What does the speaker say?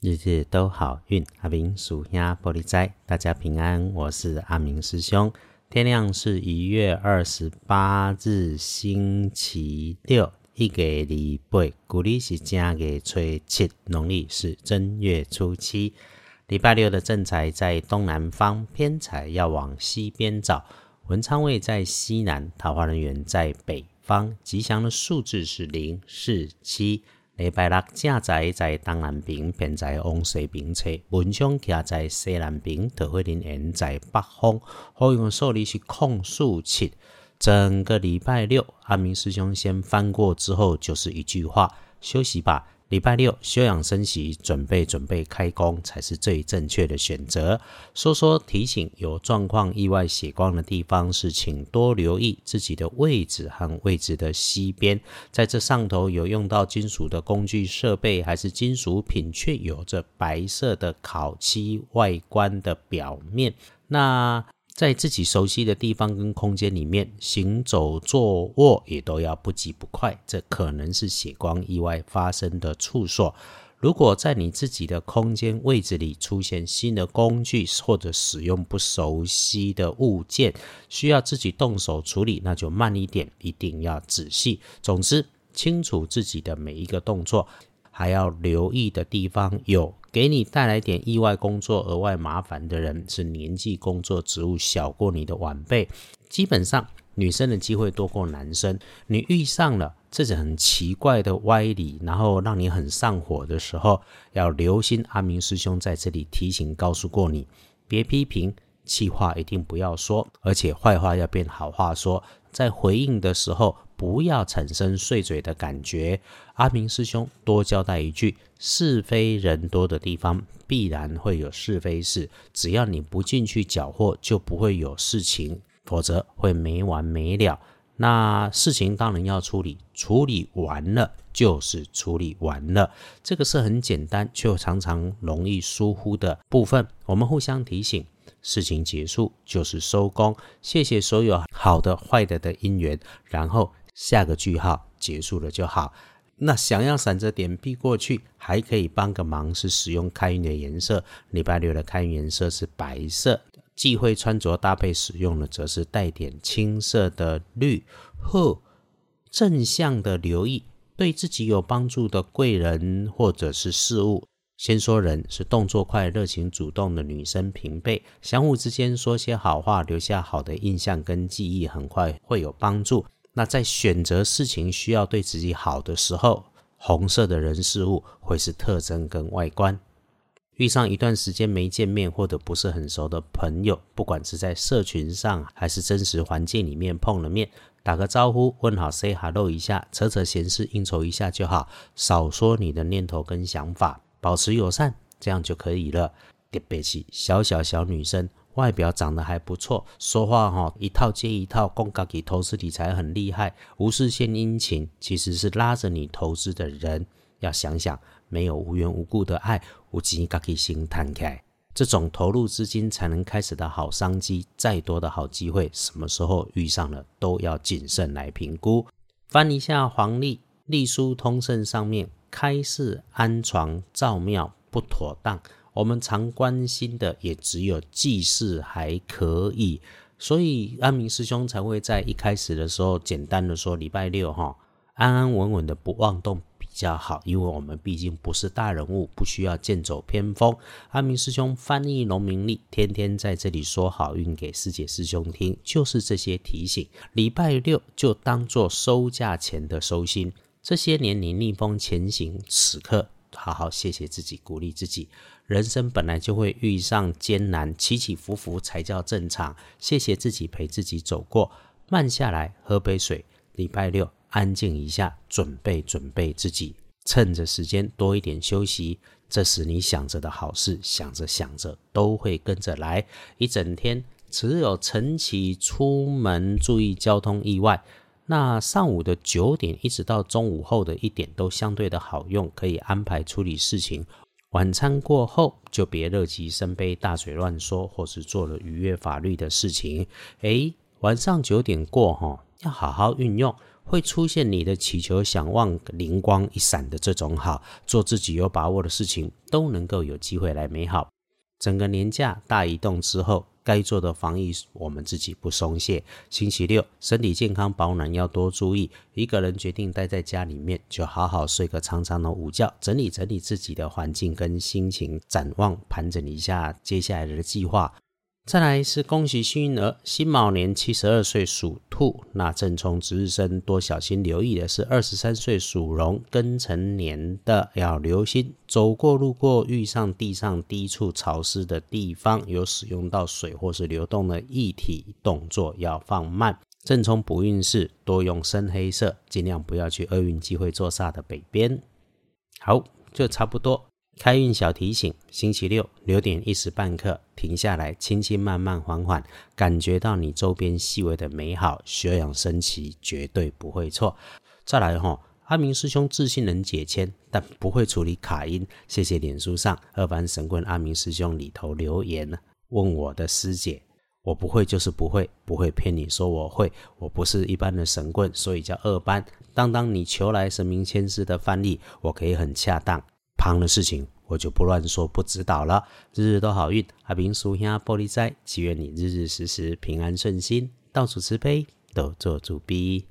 日日都好运，阿明属鸭玻璃斋，大家平安，我是阿明师兄。天亮是一月二十八日，星期六，一个礼拜，古历是正月初七，农历是正月初七。礼拜六的正财在东南方，偏财要往西边找。文昌位在西南，桃花人员在北方。吉祥的数字是零、四、七。礼拜六正在在东南边，偏在往西边车；文昌徛在西南边，桃花人缘在北方。好用数字是空数七。整个礼拜六，阿明师兄先翻过之后，就是一句话：休息吧。礼拜六休养生息，准备准备开工才是最正确的选择。说说提醒，有状况、意外血光的地方是，请多留意自己的位置和位置的西边，在这上头有用到金属的工具设备，还是金属品，却有着白色的烤漆外观的表面。那在自己熟悉的地方跟空间里面行走、坐卧也都要不急不快，这可能是血光意外发生的处所。如果在你自己的空间位置里出现新的工具或者使用不熟悉的物件，需要自己动手处理，那就慢一点，一定要仔细。总之，清楚自己的每一个动作。还要留意的地方有，给你带来点意外工作、额外麻烦的人是年纪、工作、职务小过你的晚辈。基本上，女生的机会多过男生。你遇上了这种很奇怪的歪理，然后让你很上火的时候，要留心。阿明师兄在这里提醒、告诉过你，别批评，气话一定不要说，而且坏话要变好话说。在回应的时候。不要产生碎嘴的感觉。阿明师兄多交代一句：是非人多的地方，必然会有是非事。只要你不进去搅和，就不会有事情，否则会没完没了。那事情当然要处理，处理完了就是处理完了。这个是很简单，却常常容易疏忽的部分。我们互相提醒，事情结束就是收工。谢谢所有好的、坏的的因缘，然后。下个句号结束了就好。那想要闪着点避过去，还可以帮个忙，是使用开运的颜色。礼拜六的开运颜色是白色，忌讳穿着搭配使用的则是带点青色的绿。呵，正向的留意对自己有帮助的贵人或者是事物。先说人是动作快、热情主动的女生平辈，相互之间说些好话，留下好的印象跟记忆，很快会有帮助。那在选择事情需要对自己好的时候，红色的人事物会是特征跟外观。遇上一段时间没见面或者不是很熟的朋友，不管是在社群上还是真实环境里面碰了面，打个招呼，问好，say hello 一下，扯扯闲事，应酬一下就好，少说你的念头跟想法，保持友善，这样就可以了。别别气，小小小女生。外表长得还不错，说话哈一套接一套，公家给投资理财很厉害，无事献殷勤，其实是拉着你投资的人。要想想，没有无缘无故的爱，无钱家己心摊开，这种投入资金才能开始的好商机，再多的好机会，什么时候遇上了，都要谨慎来评估。翻一下黄历，历书通胜上面，开市安床造庙不妥当。我们常关心的也只有祭祀还可以，所以安明师兄才会在一开始的时候简单的说礼拜六哈，安安稳稳的不妄动比较好，因为我们毕竟不是大人物，不需要剑走偏锋。安明师兄翻译农民历，天天在这里说好运给师姐师兄听，就是这些提醒。礼拜六就当做收价钱的收心，这些年你逆风前行，此刻。好好谢谢自己，鼓励自己。人生本来就会遇上艰难，起起伏伏才叫正常。谢谢自己陪自己走过，慢下来喝杯水。礼拜六安静一下，准备准备自己，趁着时间多一点休息。这时你想着的好事，想着想着都会跟着来。一整天只有晨起出门注意交通意外。那上午的九点一直到中午后的一点都相对的好用，可以安排处理事情。晚餐过后就别乐极生悲、大嘴乱说，或是做了逾越法律的事情。诶，晚上九点过哈，要好好运用，会出现你的祈求、想望灵光一闪的这种好，做自己有把握的事情，都能够有机会来美好。整个年假大移动之后。该做的防疫，我们自己不松懈。星期六，身体健康保暖要多注意。一个人决定待在家里面，就好好睡个长长的午觉，整理整理自己的环境跟心情，展望盘整一下接下来的计划。再来是恭喜幸运儿，辛卯年七十二岁属兔，那正冲值日生多小心留意的是二十三岁属龙庚辰年的，要留心走过路过遇上地上低处潮湿的地方，有使用到水或是流动的液体，动作要放慢。正冲补运势多用深黑色，尽量不要去厄运机会坐煞的北边。好，就差不多。开运小提醒：星期六留点一时半刻，停下来，轻轻慢慢缓缓，感觉到你周边细微的美好，休养生息绝对不会错。再来哈，阿明师兄自信能解签，但不会处理卡音。谢谢脸书上二班神棍阿明师兄里头留言问我的师姐，我不会就是不会，不会骗你说我会，我不是一般的神棍，所以叫二班。当当你求来神明签诗的翻译，我可以很恰当。旁的事情我就不乱说，不指导了。日日都好运，阿明叔兄玻璃斋，祈愿你日日时时平安顺心，到处慈悲，都做主逼。